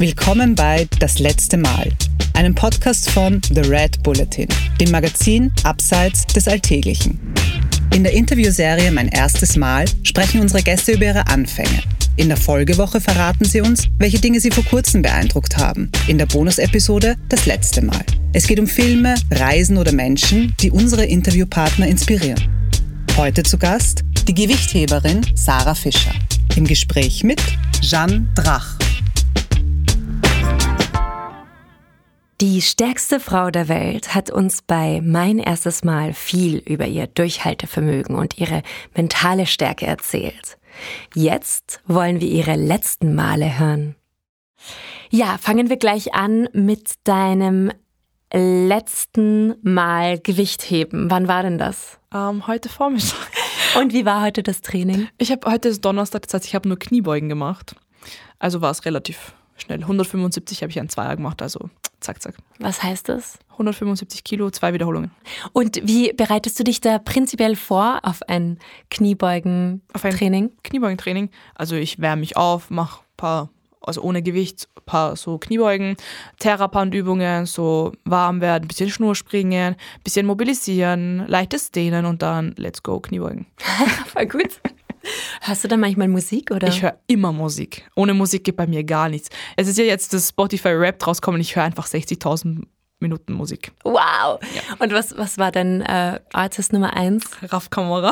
Willkommen bei Das letzte Mal, einem Podcast von The Red Bulletin, dem Magazin Abseits des Alltäglichen. In der Interviewserie Mein erstes Mal sprechen unsere Gäste über ihre Anfänge. In der Folgewoche verraten sie uns, welche Dinge sie vor kurzem beeindruckt haben. In der Bonusepisode Das letzte Mal. Es geht um Filme, Reisen oder Menschen, die unsere Interviewpartner inspirieren. Heute zu Gast die Gewichtheberin Sarah Fischer. Im Gespräch mit Jeanne Drach. Die stärkste Frau der Welt hat uns bei Mein erstes Mal viel über ihr Durchhaltevermögen und ihre mentale Stärke erzählt. Jetzt wollen wir ihre letzten Male hören. Ja, fangen wir gleich an mit deinem letzten Mal Gewicht heben. Wann war denn das? Ähm, heute Vormittag. Und wie war heute das Training? Ich habe heute ist Donnerstag, das heißt, ich habe nur Kniebeugen gemacht. Also war es relativ schnell. 175 habe ich an Zweier gemacht, also zack, zack. Was heißt das? 175 Kilo, zwei Wiederholungen. Und wie bereitest du dich da prinzipiell vor auf ein Kniebeugen-Training? Auf ein Kniebeugen-Training. Also ich wärme mich auf, mache ein paar, also ohne Gewicht, ein paar so Kniebeugen, Terrapand-Übungen, so warm werden, bisschen Schnurspringen, bisschen mobilisieren, leichtes Dehnen und dann let's go Kniebeugen. Voll gut. Hörst du da manchmal Musik oder? Ich höre immer Musik. Ohne Musik geht bei mir gar nichts. Es ist ja jetzt das Spotify Rap rauskommen, ich höre einfach 60.000 Minuten Musik. Wow. Ja. Und was, was war dein äh, Artist Nummer eins? Raff Kamera.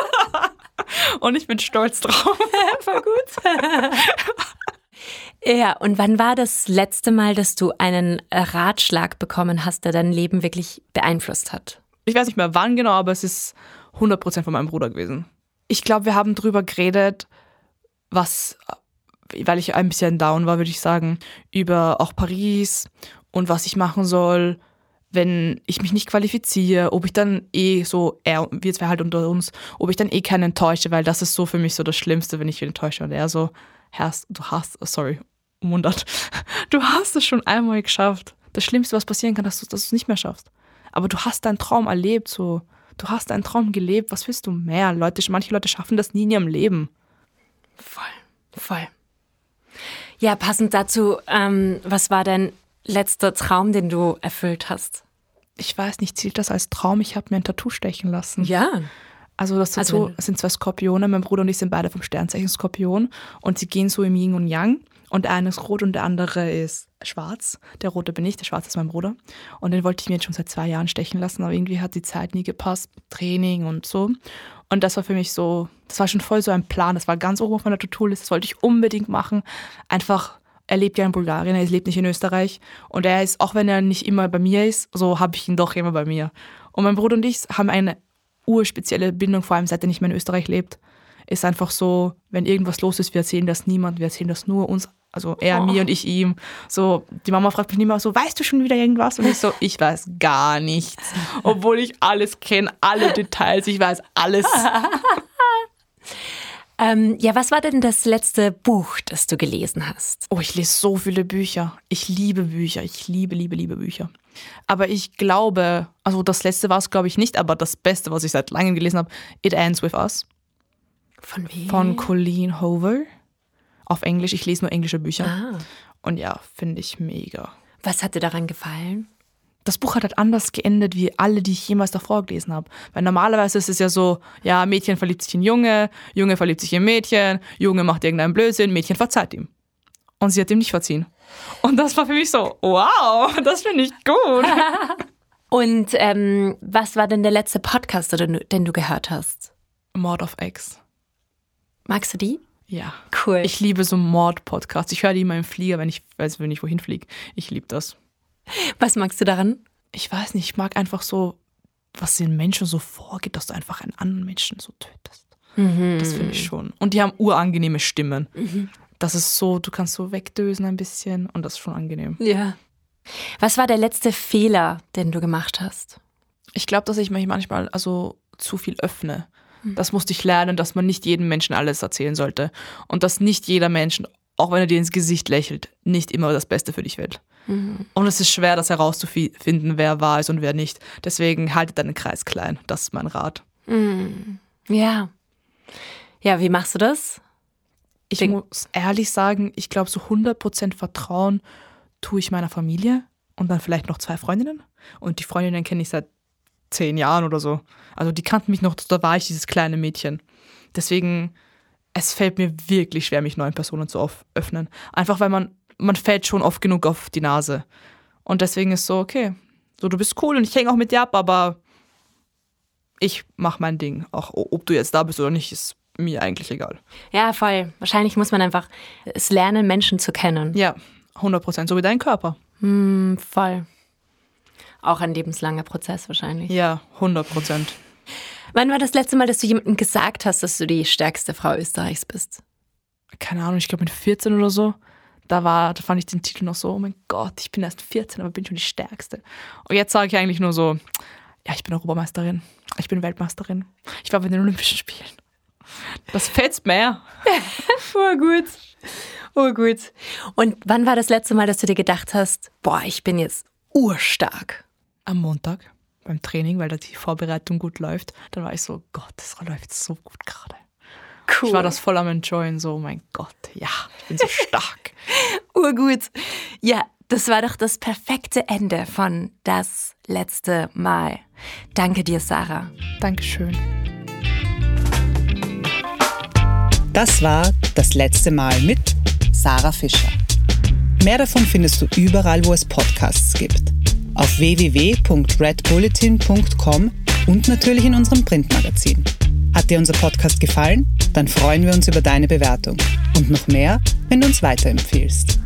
und ich bin stolz drauf. Voll gut. Ja, und wann war das letzte Mal, dass du einen Ratschlag bekommen hast, der dein Leben wirklich beeinflusst hat? Ich weiß nicht mehr wann genau, aber es ist 100% von meinem Bruder gewesen ich glaube, wir haben drüber geredet, was, weil ich ein bisschen down war, würde ich sagen, über auch Paris und was ich machen soll, wenn ich mich nicht qualifiziere, ob ich dann eh so, er, wir zwei halt unter uns, ob ich dann eh keinen enttäusche, weil das ist so für mich so das Schlimmste, wenn ich ihn enttäusche und er so, Herrst, du hast, sorry, umwundert, du hast es schon einmal geschafft. Das Schlimmste, was passieren kann, dass du es nicht mehr schaffst. Aber du hast deinen Traum erlebt, so du hast einen Traum gelebt, was willst du mehr? Leute, manche Leute schaffen das nie in ihrem Leben. Voll, voll. Ja, passend dazu, ähm, was war dein letzter Traum, den du erfüllt hast? Ich weiß nicht, zählt das als Traum? Ich habe mir ein Tattoo stechen lassen. Ja. Also das Tattoo also, sind zwei Skorpione. Mein Bruder und ich sind beide vom Sternzeichen Skorpion und sie gehen so im Yin und Yang. Und der eine ist rot und der andere ist schwarz. Der rote bin ich, der schwarze ist mein Bruder. Und den wollte ich mir jetzt schon seit zwei Jahren stechen lassen, aber irgendwie hat die Zeit nie gepasst, Training und so. Und das war für mich so, das war schon voll so ein Plan. Das war ganz oben auf meiner To-Do-List, das wollte ich unbedingt machen. Einfach, er lebt ja in Bulgarien, er lebt nicht in Österreich. Und er ist, auch wenn er nicht immer bei mir ist, so habe ich ihn doch immer bei mir. Und mein Bruder und ich haben eine urspezielle Bindung, vor allem seit er nicht mehr in Österreich lebt. Ist einfach so, wenn irgendwas los ist, wir erzählen das niemand, wir erzählen das nur uns also er oh. mir und ich ihm. So, die Mama fragt mich immer so, weißt du schon wieder irgendwas? Und ich so, ich weiß gar nichts. Obwohl ich alles kenne, alle Details, ich weiß alles. ähm, ja, was war denn das letzte Buch, das du gelesen hast? Oh, ich lese so viele Bücher. Ich liebe Bücher. Ich liebe, liebe, liebe Bücher. Aber ich glaube, also das letzte war es, glaube ich, nicht, aber das Beste, was ich seit langem gelesen habe, It Ends With Us. Von wem? Von Colleen Hoover auf Englisch. Ich lese nur englische Bücher. Ah. Und ja, finde ich mega. Was hat dir daran gefallen? das Buch hat halt anders geendet wie alle, die ich jemals davor gelesen habe. Weil normalerweise ist es ja so, ja, Mädchen verliebt sich in Junge, Junge verliebt sich in Mädchen, Junge macht irgendeinen Blödsinn, Mädchen verzeiht ihm. Und sie hat ihm nicht verziehen. Und das war für mich so, wow, das finde ich gut. Und ähm, was war denn der letzte Podcast, den du, den du gehört hast? Mord of X. Magst du die? Ja. Cool. Ich liebe so Mord-Podcasts. Ich höre die immer im Flieger, wenn ich, also wenn ich wohin fliege. Ich liebe das. Was magst du daran? Ich weiß nicht, ich mag einfach so, was den Menschen so vorgeht, dass du einfach einen anderen Menschen so tötest. Mhm. Das finde ich schon. Und die haben urangenehme Stimmen. Mhm. Das ist so, du kannst so wegdösen ein bisschen und das ist schon angenehm. Ja. Was war der letzte Fehler, den du gemacht hast? Ich glaube, dass ich mich manchmal also zu viel öffne. Das musste ich lernen, dass man nicht jedem Menschen alles erzählen sollte. Und dass nicht jeder Mensch, auch wenn er dir ins Gesicht lächelt, nicht immer das Beste für dich will. Mhm. Und es ist schwer, das herauszufinden, wer wahr ist und wer nicht. Deswegen haltet deinen Kreis klein. Das ist mein Rat. Mhm. Ja. Ja, wie machst du das? Ich muss ehrlich sagen, ich glaube, so 100% Vertrauen tue ich meiner Familie und dann vielleicht noch zwei Freundinnen. Und die Freundinnen kenne ich seit zehn Jahren oder so. Also die kannten mich noch, da war ich dieses kleine Mädchen. Deswegen, es fällt mir wirklich schwer, mich neuen Personen zu öffnen. Einfach weil man, man fällt schon oft genug auf die Nase. Und deswegen ist so, okay, so du bist cool und ich hänge auch mit dir ab, aber ich mach mein Ding. Auch ob du jetzt da bist oder nicht, ist mir eigentlich egal. Ja, voll. Wahrscheinlich muss man einfach es lernen, Menschen zu kennen. Ja, 100 Prozent. So wie dein Körper. Mm, voll. Auch ein lebenslanger Prozess wahrscheinlich. Ja, 100 Prozent. Wann war das letzte Mal, dass du jemandem gesagt hast, dass du die stärkste Frau Österreichs bist? Keine Ahnung, ich glaube mit 14 oder so. Da, war, da fand ich den Titel noch so, oh mein Gott, ich bin erst 14, aber bin schon die Stärkste. Und jetzt sage ich eigentlich nur so, ja, ich bin Europameisterin, ich bin Weltmeisterin, ich war bei den Olympischen Spielen. Das fetzt mehr. oh gut. Oh gut. Und wann war das letzte Mal, dass du dir gedacht hast, boah, ich bin jetzt urstark? Am Montag beim Training, weil da die Vorbereitung gut läuft. Dann war ich so, Gott, das läuft so gut gerade. Cool. Ich war das voll am Enjoyen, so, mein Gott, ja, ich bin so stark. Urgut. Ja, das war doch das perfekte Ende von das letzte Mal. Danke dir, Sarah. Dankeschön. Das war das letzte Mal mit Sarah Fischer. Mehr davon findest du überall, wo es Podcasts gibt. Auf www.redbulletin.com und natürlich in unserem Printmagazin. Hat dir unser Podcast gefallen? Dann freuen wir uns über deine Bewertung. Und noch mehr, wenn du uns weiterempfiehlst.